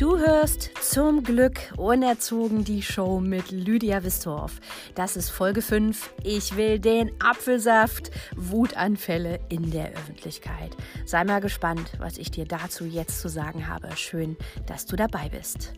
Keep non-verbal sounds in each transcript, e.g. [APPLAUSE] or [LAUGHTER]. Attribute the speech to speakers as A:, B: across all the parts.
A: Du hörst zum Glück unerzogen die Show mit Lydia Wistorf. Das ist Folge 5. Ich will den Apfelsaft. Wutanfälle in der Öffentlichkeit. Sei mal gespannt, was ich dir dazu jetzt zu sagen habe. Schön, dass du dabei bist.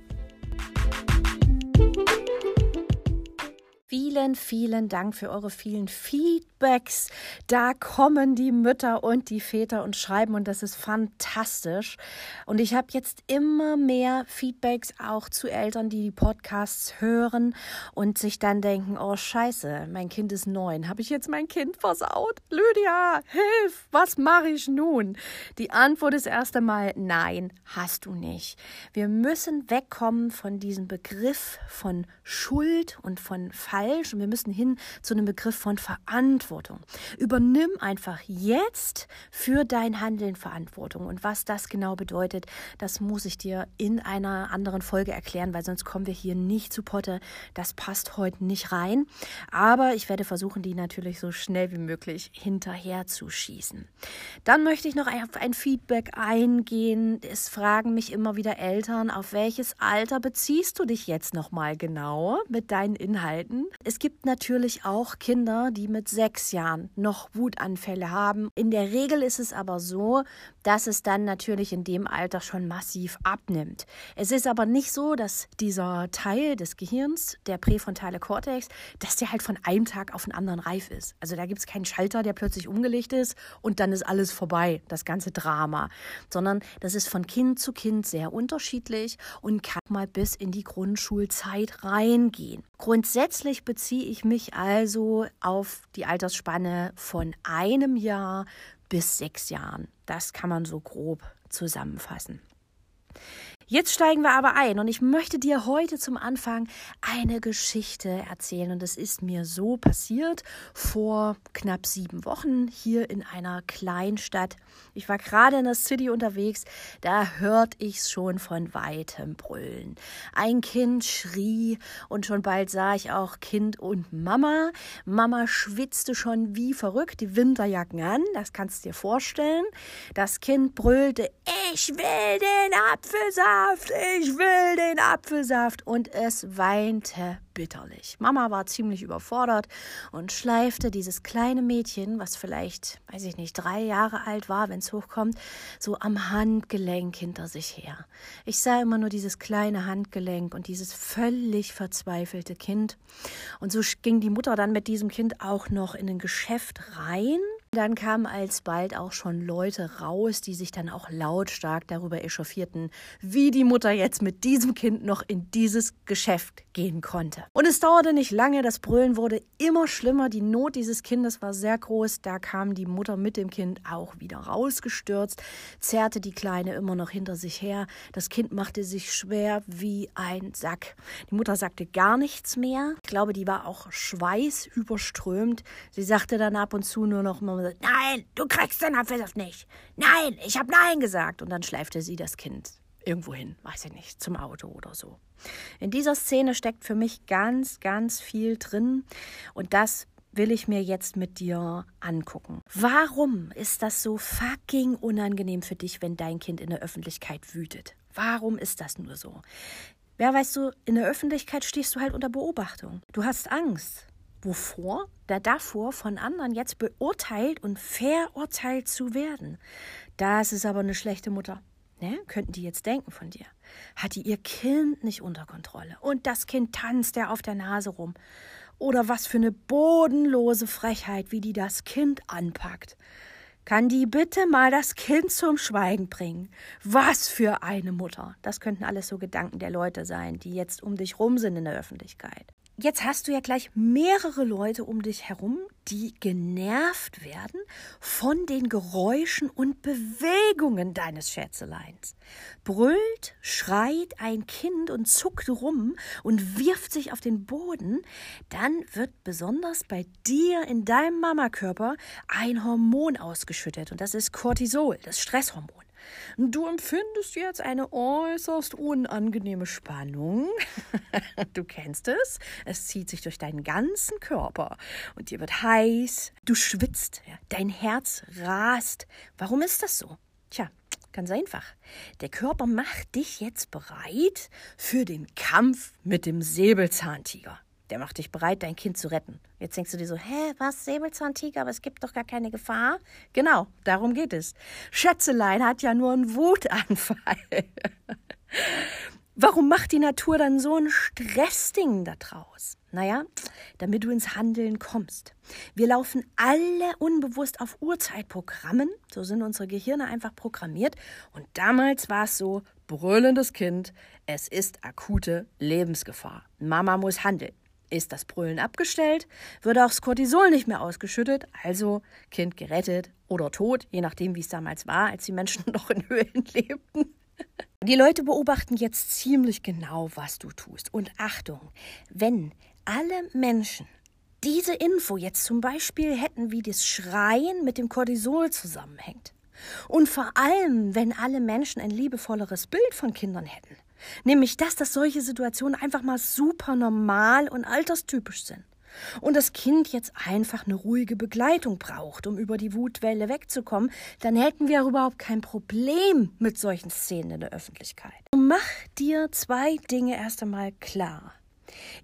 A: Vielen, vielen Dank für eure vielen Feedbacks. Da kommen die Mütter und die Väter und schreiben und das ist fantastisch. Und ich habe jetzt immer mehr Feedbacks auch zu Eltern, die die Podcasts hören und sich dann denken, oh scheiße, mein Kind ist neun. Habe ich jetzt mein Kind versaut? Lydia, hilf, was mache ich nun? Die Antwort ist erst einmal, nein, hast du nicht. Wir müssen wegkommen von diesem Begriff von Schuld und von Fall falsch und wir müssen hin zu einem Begriff von Verantwortung. Übernimm einfach jetzt für dein Handeln Verantwortung. Und was das genau bedeutet, das muss ich dir in einer anderen Folge erklären, weil sonst kommen wir hier nicht zu Potte. Das passt heute nicht rein. Aber ich werde versuchen, die natürlich so schnell wie möglich hinterher zu schießen. Dann möchte ich noch auf ein Feedback eingehen. Es fragen mich immer wieder Eltern, auf welches Alter beziehst du dich jetzt nochmal genau mit deinen Inhalten? Es gibt natürlich auch Kinder, die mit sechs Jahren noch Wutanfälle haben. In der Regel ist es aber so, dass es dann natürlich in dem Alter schon massiv abnimmt. Es ist aber nicht so, dass dieser Teil des Gehirns, der präfrontale Kortex, dass der halt von einem Tag auf den anderen reif ist. Also da gibt es keinen Schalter, der plötzlich umgelegt ist und dann ist alles vorbei, das ganze Drama. Sondern das ist von Kind zu Kind sehr unterschiedlich und kann mal bis in die Grundschulzeit reingehen. Grundsätzlich beziehe ich mich also auf die Altersspanne von einem Jahr bis sechs Jahren. Das kann man so grob zusammenfassen. Jetzt steigen wir aber ein und ich möchte dir heute zum Anfang eine Geschichte erzählen. Und das ist mir so passiert vor knapp sieben Wochen hier in einer Kleinstadt. Ich war gerade in der City unterwegs, da hörte ich es schon von weitem brüllen. Ein Kind schrie und schon bald sah ich auch Kind und Mama. Mama schwitzte schon wie verrückt, die Winterjacken an, das kannst du dir vorstellen. Das Kind brüllte, ich will den Apfelsaft Apfelsaft, ich will den Apfelsaft. Und es weinte bitterlich. Mama war ziemlich überfordert und schleifte dieses kleine Mädchen, was vielleicht, weiß ich nicht, drei Jahre alt war, wenn es hochkommt, so am Handgelenk hinter sich her. Ich sah immer nur dieses kleine Handgelenk und dieses völlig verzweifelte Kind. Und so ging die Mutter dann mit diesem Kind auch noch in ein Geschäft rein dann kamen alsbald auch schon Leute raus, die sich dann auch lautstark darüber echauffierten, wie die Mutter jetzt mit diesem Kind noch in dieses Geschäft gehen konnte. Und es dauerte nicht lange, das Brüllen wurde immer schlimmer, die Not dieses Kindes war sehr groß, da kam die Mutter mit dem Kind auch wieder rausgestürzt, zerrte die Kleine immer noch hinter sich her, das Kind machte sich schwer wie ein Sack. Die Mutter sagte gar nichts mehr, ich glaube, die war auch schweißüberströmt, sie sagte dann ab und zu nur noch mal gesagt, nein, du kriegst den Apfelsaft nicht. Nein, ich habe nein gesagt. Und dann schleifte sie das Kind irgendwo hin, weiß ich nicht, zum Auto oder so. In dieser Szene steckt für mich ganz, ganz viel drin und das will ich mir jetzt mit dir angucken. Warum ist das so fucking unangenehm für dich, wenn dein Kind in der Öffentlichkeit wütet? Warum ist das nur so? Ja, weißt du, in der Öffentlichkeit stehst du halt unter Beobachtung. Du hast Angst. Wovor? Da davor, von anderen jetzt beurteilt und verurteilt zu werden. Das ist aber eine schlechte Mutter. Ne? Könnten die jetzt denken von dir. Hat die ihr Kind nicht unter Kontrolle? Und das Kind tanzt ja auf der Nase rum. Oder was für eine bodenlose Frechheit, wie die das Kind anpackt. Kann die bitte mal das Kind zum Schweigen bringen? Was für eine Mutter. Das könnten alles so Gedanken der Leute sein, die jetzt um dich rum sind in der Öffentlichkeit jetzt hast du ja gleich mehrere Leute um dich herum, die genervt werden von den Geräuschen und Bewegungen deines Schätzeleins. Brüllt, schreit ein Kind und zuckt rum und wirft sich auf den Boden, dann wird besonders bei dir in deinem Mamakörper ein Hormon ausgeschüttet und das ist Cortisol, das Stresshormon. Du empfindest jetzt eine äußerst unangenehme Spannung. [LAUGHS] Du kennst es. Es zieht sich durch deinen ganzen Körper und dir wird heiß. Du schwitzt. Dein Herz rast. Warum ist das so? Tja, Ganz einfach. Der Körper macht dich jetzt bereit für den Kampf mit dem Säbelzahntiger. Der macht dich bereit, dein Kind zu retten. Jetzt denkst du dir so, hä, was, Säbelzahntiger, aber es gibt doch gar keine Gefahr. Genau, darum geht es. Schätzelein hat ja nur einen Wutanfall. [LAUGHS] Warum macht die Natur dann so ein Stressding da draus? Naja, damit du ins Handeln kommst. Wir laufen alle unbewusst auf Urzeitprogrammen, so sind unsere Gehirne einfach programmiert. Und damals war es so, brüllendes Kind, es ist akute Lebensgefahr. Mama muss handeln. Ist das Brüllen abgestellt, wird auch das Cortisol nicht mehr ausgeschüttet, also Kind gerettet oder tot, je nachdem, wie es damals war, als die Menschen [LAUGHS] noch in Höhlen lebten. Die Leute beobachten jetzt ziemlich genau, was du tust. Und Achtung, wenn alle Menschen diese Info jetzt zum Beispiel hätten, wie das Schreien mit dem Cortisol zusammenhängt. Und vor allem, wenn alle Menschen ein liebevolleres Bild von Kindern hätten. Nämlich das, dass solche Situationen einfach mal super normal und alterstypisch sind. Und das Kind jetzt einfach eine ruhige Begleitung braucht, um über die Wutwelle wegzukommen, dann hätten wir überhaupt kein Problem mit solchen Szenen in der Öffentlichkeit. Mach dir zwei Dinge erst einmal klar.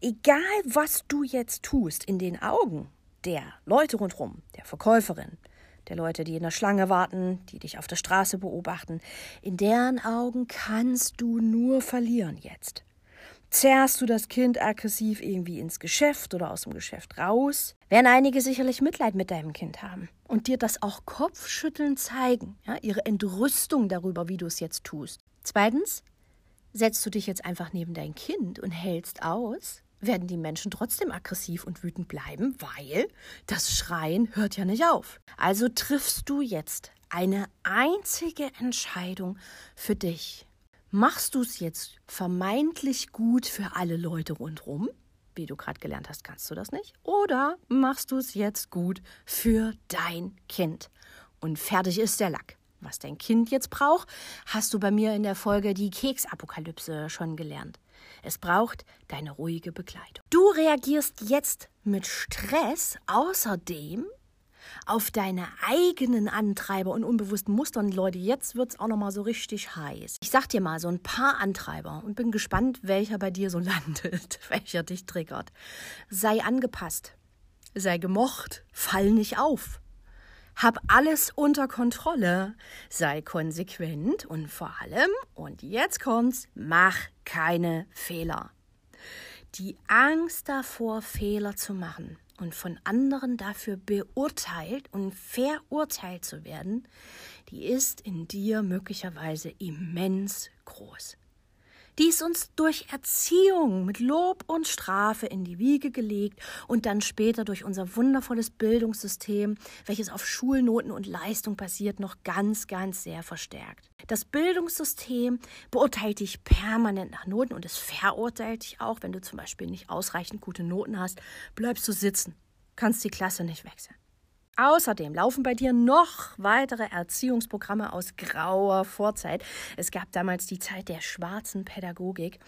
A: Egal, was du jetzt tust, in den Augen der Leute rundherum, der Verkäuferin, der Leute, die in der Schlange warten, die dich auf der Straße beobachten, in deren Augen kannst du nur verlieren jetzt. Zerrst du das Kind aggressiv irgendwie ins Geschäft oder aus dem Geschäft raus, werden einige sicherlich Mitleid mit deinem Kind haben und dir das auch kopfschütteln zeigen, ja, ihre Entrüstung darüber, wie du es jetzt tust. Zweitens, Setzt du dich jetzt einfach neben dein Kind und hältst aus, werden die Menschen trotzdem aggressiv und wütend bleiben, weil das Schreien hört ja nicht auf. Also triffst du jetzt eine einzige Entscheidung für dich. Machst du es jetzt vermeintlich gut für alle Leute rundherum? Wie du gerade gelernt hast, kannst du das nicht. Oder machst du es jetzt gut für dein Kind? Und fertig ist der Lack. Was dein Kind jetzt braucht, hast du bei mir in der Folge die Keksapokalypse schon gelernt. Es braucht deine ruhige Begleitung. Du reagierst jetzt mit Stress außerdem auf deine eigenen Antreiber und unbewussten Muster. Und Leute, jetzt wird es auch noch mal so richtig heiß. Ich sag dir mal so ein paar Antreiber und bin gespannt, welcher bei dir so [LAUGHS] landet, welcher dich triggert. Sei angepasst, sei gemocht, fall nicht auf. Hab alles unter Kontrolle, sei konsequent und vor allem, und jetzt kommt's, mach keine Fehler. Die Angst davor, Fehler zu machen und von anderen dafür beurteilt und verurteilt zu werden, die ist in dir möglicherweise immens groß die ist uns durch Erziehung mit Lob und Strafe in die Wiege gelegt und dann später durch unser wundervolles Bildungssystem, welches auf Schulnoten und Leistung basiert, noch ganz, ganz sehr verstärkt. Das Bildungssystem beurteilt dich permanent nach Noten und es verurteilt dich auch, wenn du zum Beispiel nicht ausreichend gute Noten hast, bleibst du sitzen, kannst die Klasse nicht wechseln. Außerdem laufen bei dir noch weitere Erziehungsprogramme aus grauer Vorzeit. Es gab damals die Zeit der schwarzen Pädagogik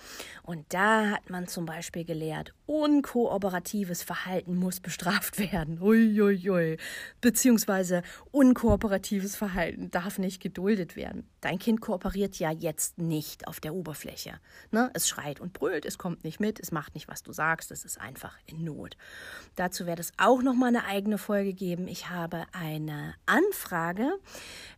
A: und da hat man zum Beispiel gelehrt, unkooperatives Verhalten muss bestraft werden. Uiuiui. Beziehungsweise unkooperatives Verhalten darf nicht geduldet werden. Dein Kind kooperiert ja jetzt nicht auf der Oberfläche. Ne? Es schreit und brüllt, es kommt nicht mit, es macht nicht, was du sagst, es ist einfach in Not. Dazu wird es auch noch mal eine eigene Folge geben. Ich ich habe eine Anfrage,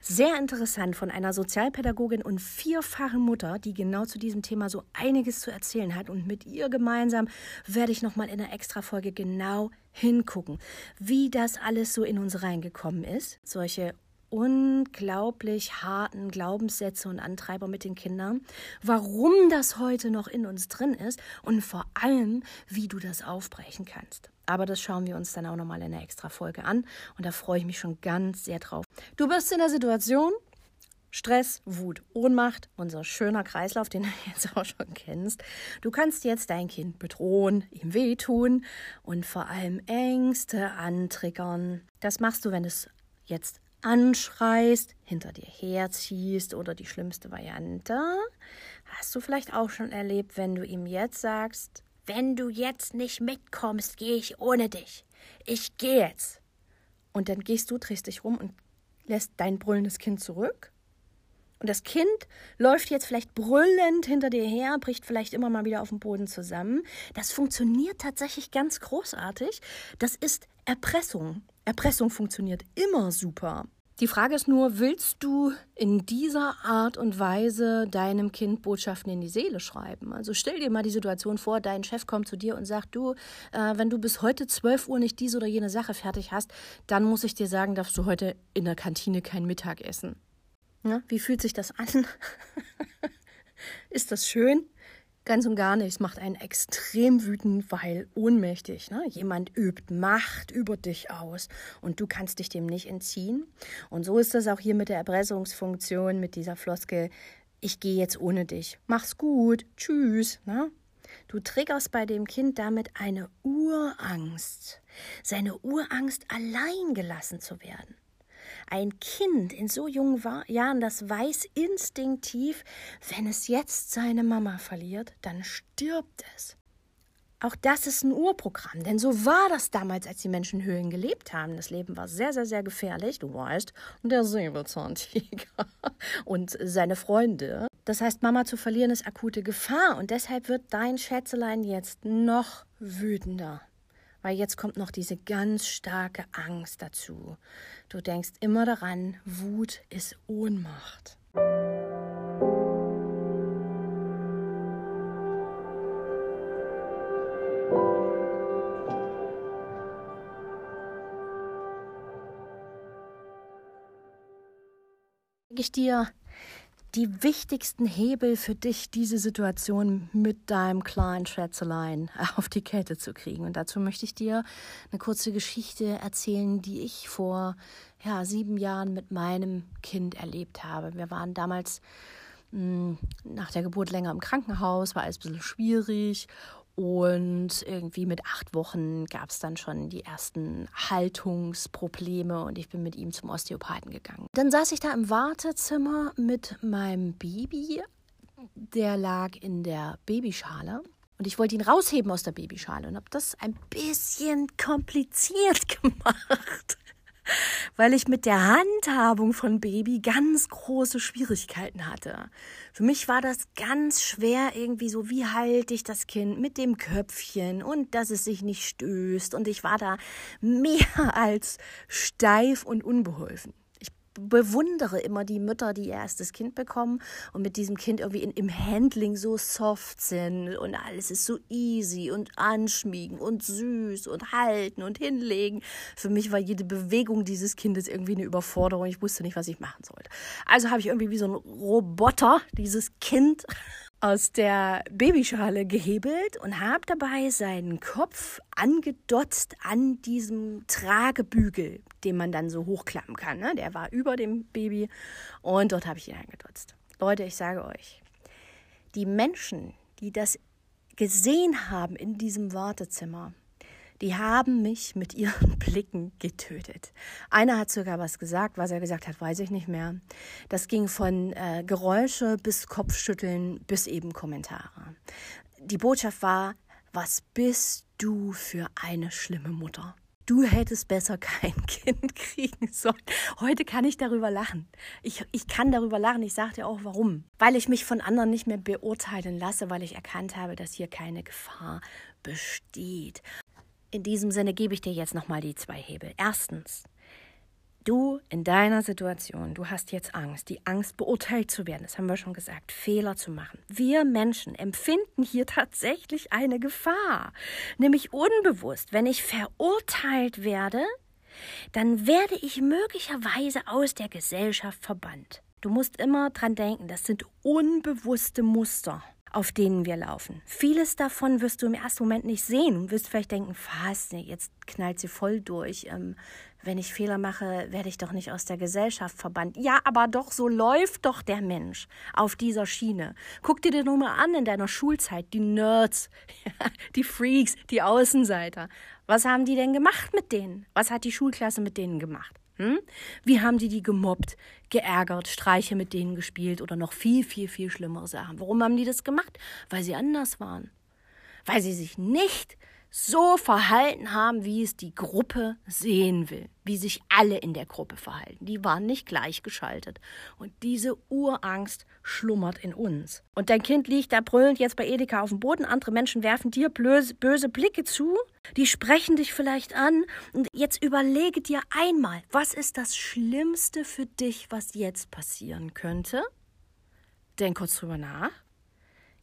A: sehr interessant, von einer Sozialpädagogin und vierfachen Mutter, die genau zu diesem Thema so einiges zu erzählen hat. Und mit ihr gemeinsam werde ich nochmal in einer Extra-Folge genau hingucken, wie das alles so in uns reingekommen ist. Solche unglaublich harten Glaubenssätze und Antreiber mit den Kindern, warum das heute noch in uns drin ist und vor allem, wie du das aufbrechen kannst. Aber das schauen wir uns dann auch nochmal in der extra Folge an und da freue ich mich schon ganz sehr drauf. Du bist in der Situation, Stress, Wut, Ohnmacht, unser schöner Kreislauf, den du [LAUGHS] jetzt auch schon kennst. Du kannst jetzt dein Kind bedrohen, ihm wehtun und vor allem Ängste antriggern. Das machst du, wenn es jetzt anschreist, hinter dir herziehst oder die schlimmste Variante. Hast du vielleicht auch schon erlebt, wenn du ihm jetzt sagst, wenn du jetzt nicht mitkommst, gehe ich ohne dich. Ich gehe jetzt. Und dann gehst du, drehst dich rum und lässt dein brüllendes Kind zurück Und das Kind läuft jetzt vielleicht brüllend hinter dir her, bricht vielleicht immer mal wieder auf dem Boden zusammen. Das funktioniert tatsächlich ganz großartig. Das ist Erpressung. Erpressung funktioniert immer super. Die Frage ist nur, willst du in dieser Art und Weise deinem Kind Botschaften in die Seele schreiben? Also stell dir mal die Situation vor, dein Chef kommt zu dir und sagt, du, äh, wenn du bis heute 12 Uhr nicht diese oder jene Sache fertig hast, dann muss ich dir sagen, darfst du heute in der Kantine kein Mittag essen. Ja, wie fühlt sich das an? [LAUGHS] Ist das schön? Ganz und gar nicht. Es macht einen extrem wütend, weil ohnmächtig. Ne? Jemand übt Macht über dich aus und du kannst dich dem nicht entziehen. Und so ist das auch hier mit der Erpressungsfunktion, mit dieser Floskel. Ich gehe jetzt ohne dich. Mach's gut. Tschüss. Ne? Du triggerst bei dem Kind damit eine Urangst. Seine Urangst, allein gelassen zu werden. Ein Kind in so jungen Jahren, das weiß instinktiv, wenn es jetzt seine Mama verliert, dann stirbt es. Auch das ist ein Urprogramm, denn so war das damals, als die Menschen Höhlen gelebt haben. Das Leben war sehr, sehr, sehr gefährlich, du weißt. Der Säbelzahntiger und seine Freunde. Das heißt, Mama zu verlieren ist akute Gefahr und deshalb wird dein Schätzelein jetzt noch wütender. Weil jetzt kommt noch diese ganz starke Angst dazu. Du denkst immer daran, Wut ist Ohnmacht. ich dir die wichtigsten Hebel für dich, diese Situation mit deinem kleinen Schätzelein [LAUGHS] auf die Kette zu kriegen. Und dazu möchte ich dir eine kurze Geschichte erzählen, die ich vor ja, sieben Jahren mit meinem Kind erlebt habe. Wir waren damals mh, hm, nach der Geburt länger im Krankenhaus, war alles ein bisschen schwierig und irgendwie mit acht Wochen gab es dann schon die ersten Haltungsprobleme und ich bin mit ihm zum Osteopathen gegangen. Dann saß ich da im Wartezimmer mit meinem Baby. Der lag in der Babyschale und ich wollte ihn rausheben aus der Babyschale und habe das ein bisschen kompliziert [LAUGHS] gemacht [LAUGHS] weil ich mit der Handhabung von Baby ganz große Schwierigkeiten hatte. Für mich war das ganz schwer irgendwie so, wie halte ich das Kind mit dem Köpfchen und dass es sich nicht stößt und ich war da mehr [LAUGHS] als steif und unbeholfen bewundere immer die Mütter, die ihr erstes Kind bekommen und mit diesem Kind irgendwie in, im Handling so soft sind und alles ist so easy und anschmiegen und süß und halten und hinlegen. Für mich war jede Bewegung dieses Kindes irgendwie eine Überforderung. Ich wusste nicht, was ich machen sollte. Also habe ich irgendwie wie so ein Roboter dieses Kind aus der Babyschale gehebelt und habe dabei seinen Kopf angedotzt an diesem Tragebügel, den man dann so hochklappen kann. Ne? Der war über dem Baby und dort habe ich ihn angedotzt. Leute, ich sage euch, die Menschen, die das gesehen haben in diesem Wartezimmer, die haben mich mit ihren [LAUGHS] Blicken getötet. Einer hat sogar was gesagt, was er gesagt hat, weiß ich nicht mehr. Das ging von äh, Geräusche bis Kopfschütteln bis eben Kommentare. Die Botschaft war, was bist du für eine schlimme Mutter? Du hättest besser kein [LAUGHS] Kind kriegen sollen. Heute kann ich darüber lachen. Ich, ich kann darüber lachen. Ich sage dir auch warum. Weil ich mich von anderen nicht mehr beurteilen lasse, weil ich erkannt habe, dass hier keine Gefahr besteht. In diesem Sinne gebe ich dir jetzt nochmal die zwei Hebel. Erstens, du in deiner Situation, du hast jetzt Angst, die Angst beurteilt zu werden, das haben wir schon gesagt, Fehler zu machen. Wir Menschen empfinden hier tatsächlich eine Gefahr, nämlich unbewusst. Wenn ich verurteilt werde, dann werde ich möglicherweise aus der Gesellschaft verbannt. Du musst immer dran denken, das sind unbewusste Muster auf denen wir laufen. Vieles davon wirst du im ersten Moment nicht sehen und wirst vielleicht denken, fast, jetzt knallt sie voll durch. Ähm, wenn ich Fehler mache, werde ich doch nicht aus der Gesellschaft verbannt. Ja, aber doch, so läuft doch der Mensch auf dieser Schiene. Guck dir nur mal an in deiner Schulzeit, die Nerds, [LAUGHS] die Freaks, die Außenseiter. Was haben die denn gemacht mit denen? Was hat die Schulklasse mit denen gemacht? Hm? Wie haben die die gemobbt, geärgert, Streiche mit denen gespielt oder noch viel, viel, viel schlimmere Sachen? Warum haben die das gemacht? Weil sie anders waren. Weil sie sich nicht so verhalten haben, wie es die Gruppe sehen will, wie sich alle in der Gruppe verhalten. Die waren nicht gleichgeschaltet. Und diese Urangst schlummert in uns. Und dein Kind liegt da brüllend jetzt bei Edeka auf dem Boden, andere Menschen werfen dir böse, böse Blicke zu, die sprechen dich vielleicht an. Und jetzt überlege dir einmal, was ist das Schlimmste für dich, was jetzt passieren könnte? Denk kurz drüber nach.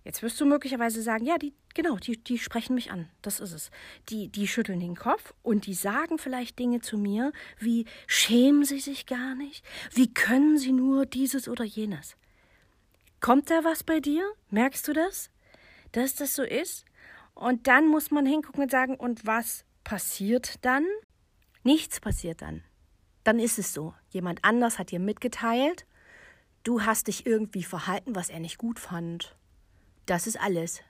A: Jetzt wirst du möglicherweise sagen, ja, die, genau, die, die sprechen mich an. Das ist es. Die, die schütteln den Kopf und die sagen vielleicht Dinge zu mir, wie schämen sie sich gar nicht? Wie können sie nur dieses oder jenes? Kommt da was bei dir? Merkst du das? Dass das so ist? Und dann muss man hingucken und sagen, und was passiert dann? Nichts passiert dann. Dann ist es so. Jemand anders hat dir mitgeteilt, du hast dich irgendwie verhalten, was er nicht gut fand. Das ist alles.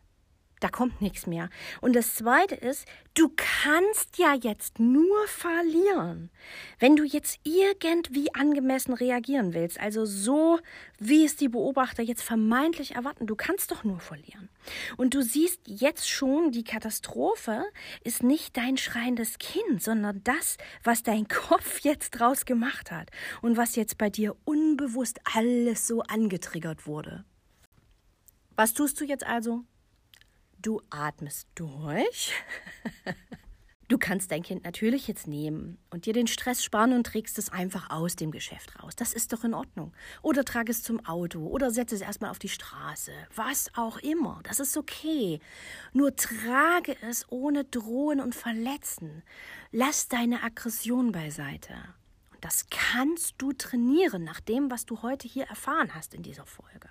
A: Da kommt nichts mehr. Und das Zweite ist, du kannst ja jetzt nur verlieren. Wenn du jetzt irgendwie angemessen reagieren willst, also so, wie es die Beobachter jetzt vermeintlich erwarten, du kannst doch nur verlieren. Und du siehst jetzt schon, die Katastrophe ist nicht dein schreiendes Kind, sondern das, was dein [LAUGHS] Kopf jetzt draus gemacht hat und was jetzt bei dir unbewusst alles so angetriggert wurde. Was tust du jetzt also? Du atmest durch. [LAUGHS] Du kannst dein Kind natürlich jetzt nehmen und dir den Stress sparen und trägst es einfach aus dem Geschäft raus. Das ist doch in Ordnung. Oder trag es zum Auto oder setze es erstmal auf die Straße. Was auch immer. Das ist okay. Nur trage es ohne drohen und verletzen. Lass deine Aggression beiseite. Und das kannst du trainieren nach dem, was du heute hier erfahren hast in dieser Folge.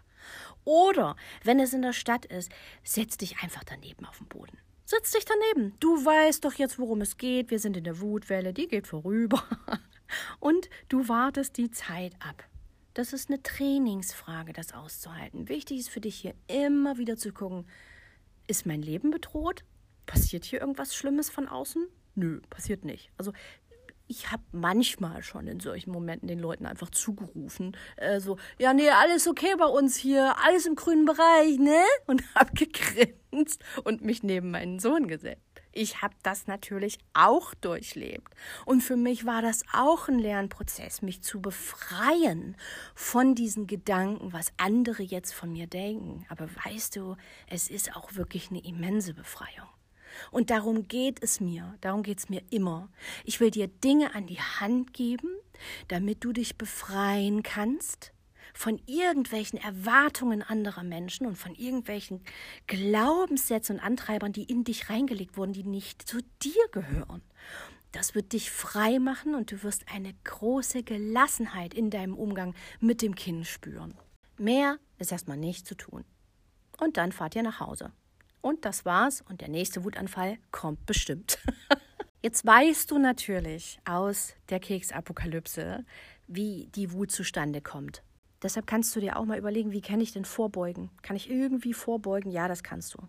A: Oder wenn es in der Stadt ist, setz dich einfach daneben auf den Boden. Setz dich daneben. Du weißt doch jetzt, worum es geht. Wir sind in der Wutwelle, die geht vorüber. [LAUGHS] Und du wartest die Zeit ab. Das ist eine Trainingsfrage, das auszuhalten. Wichtig ist für dich hier immer wieder zu gucken, ist mein Leben bedroht? Passiert hier irgendwas Schlimmes von außen? Nö, passiert nicht. Also ich habe manchmal schon in solchen Momenten den Leuten einfach zugerufen, äh, so, ja, nee, alles okay bei uns hier, alles im grünen Bereich, ne? Und [LAUGHS] habe gegrinst und mich neben meinen Sohn gesetzt. Ich habe das natürlich auch durchlebt. Und für mich war das auch ein Lernprozess, mich zu befreien von diesen Gedanken, was andere jetzt von mir denken. Aber weißt du, es ist auch wirklich eine immense Befreiung. Und darum geht es mir, darum geht es mir immer. Ich will dir Dinge an die Hand geben, damit du dich befreien kannst von irgendwelchen Erwartungen anderer Menschen und von irgendwelchen Glaubenssätzen und Antreibern, die in dich reingelegt wurden, die nicht zu dir gehören. Das wird dich frei machen und du wirst eine große Gelassenheit in deinem Umgang mit dem Kind spüren. Mehr ist erstmal nicht zu tun. Und dann fahrt ihr nach Hause. Und das war's. Und der nächste Wutanfall kommt bestimmt. [LAUGHS] Jetzt weißt du natürlich aus der Keksapokalypse, wie die Wut zustande kommt. Deshalb kannst du dir auch mal überlegen, wie kann ich denn vorbeugen? Kann ich irgendwie vorbeugen? Ja, das kannst du.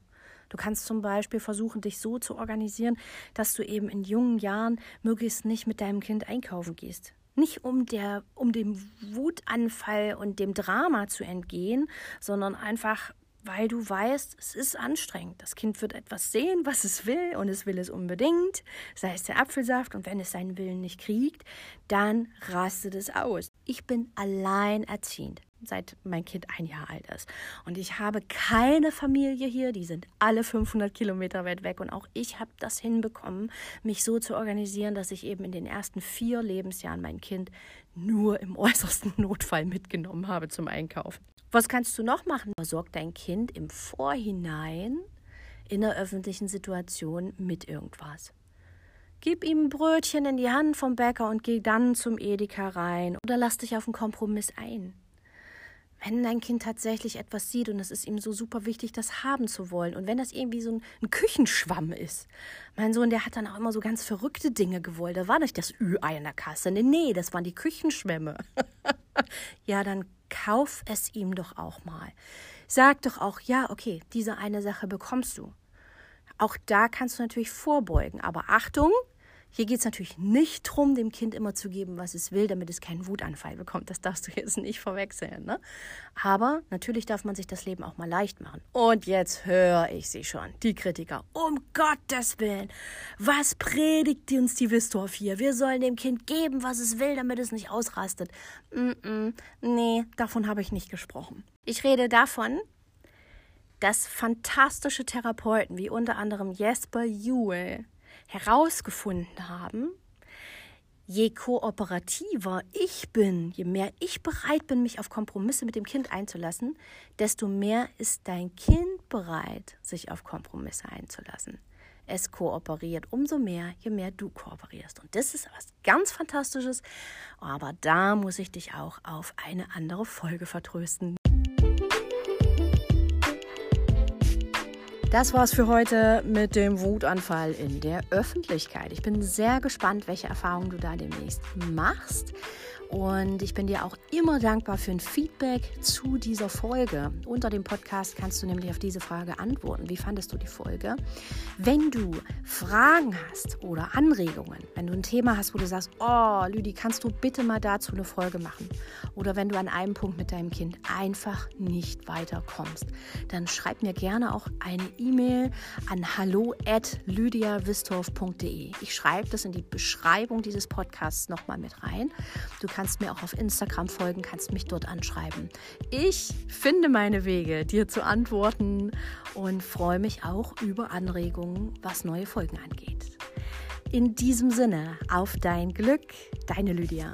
A: Du kannst zum Beispiel versuchen, dich so zu organisieren, dass du eben in jungen Jahren möglichst nicht mit deinem Kind einkaufen gehst. Nicht um, der, um dem Wutanfall und dem Drama zu entgehen, sondern einfach weil du weißt, es ist anstrengend. Das Kind wird etwas sehen, was es will und es will es unbedingt, sei es der Apfelsaft und wenn es seinen Willen nicht kriegt, dann rastet es aus. Ich bin alleinerziehend, seit mein Kind ein Jahr alt ist und ich habe keine Familie hier, die sind alle 500 Kilometer weit weg und auch ich habe das hinbekommen, mich so zu organisieren, dass ich eben in den ersten vier Lebensjahren mein Kind nur im äußersten [LAUGHS] Notfall mitgenommen habe zum Einkaufen. Was kannst du noch machen? Versorg dein Kind im Vorhinein in einer öffentlichen Situation mit irgendwas. Gib ihm ein Brötchen in die Hand vom Bäcker und geh dann zum Edeka rein oder lass dich auf einen Kompromiss ein. Wenn dein Kind tatsächlich etwas sieht und es ist ihm so super wichtig, das haben zu wollen und wenn das irgendwie so ein, ein Küchenschwamm ist. Mein Sohn, der hat dann auch immer so ganz verrückte Dinge gewollt. Da war nicht das Ü-Ei in der Kasse. Nee, nee, das waren die Küchenschwämme. [LAUGHS] ja, dann kauf es ihm doch auch mal. Sag doch auch, ja, okay, diese eine Sache bekommst du. Auch da kannst du natürlich vorbeugen. Aber Achtung, Hier geht es natürlich nicht darum, dem Kind immer zu geben, was es will, damit es keinen Wutanfall bekommt. Das darfst du jetzt nicht verwechseln. Ne? Aber natürlich darf man sich das Leben auch mal leicht machen. Und jetzt höre ich sie schon, die Kritiker. Um Gottes Willen, was predigt uns die Wistorf hier? Wir sollen dem Kind geben, was es will, damit es nicht ausrastet. Mm -mm, nee, davon habe ich nicht gesprochen. Ich rede davon, dass fantastische Therapeuten wie unter anderem Jesper Juhl herausgefunden haben, je kooperativer ich bin, je mehr ich bereit bin, mich auf Kompromisse mit dem Kind einzulassen, desto mehr ist dein Kind bereit, sich auf Kompromisse einzulassen. Es kooperiert umso mehr, je mehr du kooperierst. Und das ist was ganz Fantastisches. Aber da muss ich dich auch auf eine andere Folge vertrösten. Das war's für heute mit dem Wutanfall in der Öffentlichkeit. Ich bin sehr gespannt, welche Erfahrungen du da demnächst machst. Und ich bin dir auch immer dankbar für ein Feedback zu dieser Folge. Unter dem Podcast kannst du nämlich auf diese Frage antworten. Wie fandest du die Folge? Wenn du Fragen hast oder Anregungen, wenn du ein Thema hast, wo du sagst, oh, Lüdi, kannst du bitte mal dazu eine Folge machen? Oder wenn du an einem Punkt mit deinem Kind einfach nicht weiterkommst, dann schreib mir gerne auch eine E-Mail an hallo at lydiawistorf.de. Ich schreibe das in die Beschreibung dieses Podcasts nochmal mit rein. Du kannst kannst mir auch auf Instagram folgen, kannst mich dort anschreiben. Ich finde meine Wege, dir zu antworten und freue mich auch über Anregungen, was neue Folgen angeht. In diesem Sinne, auf dein Glück, deine Lydia.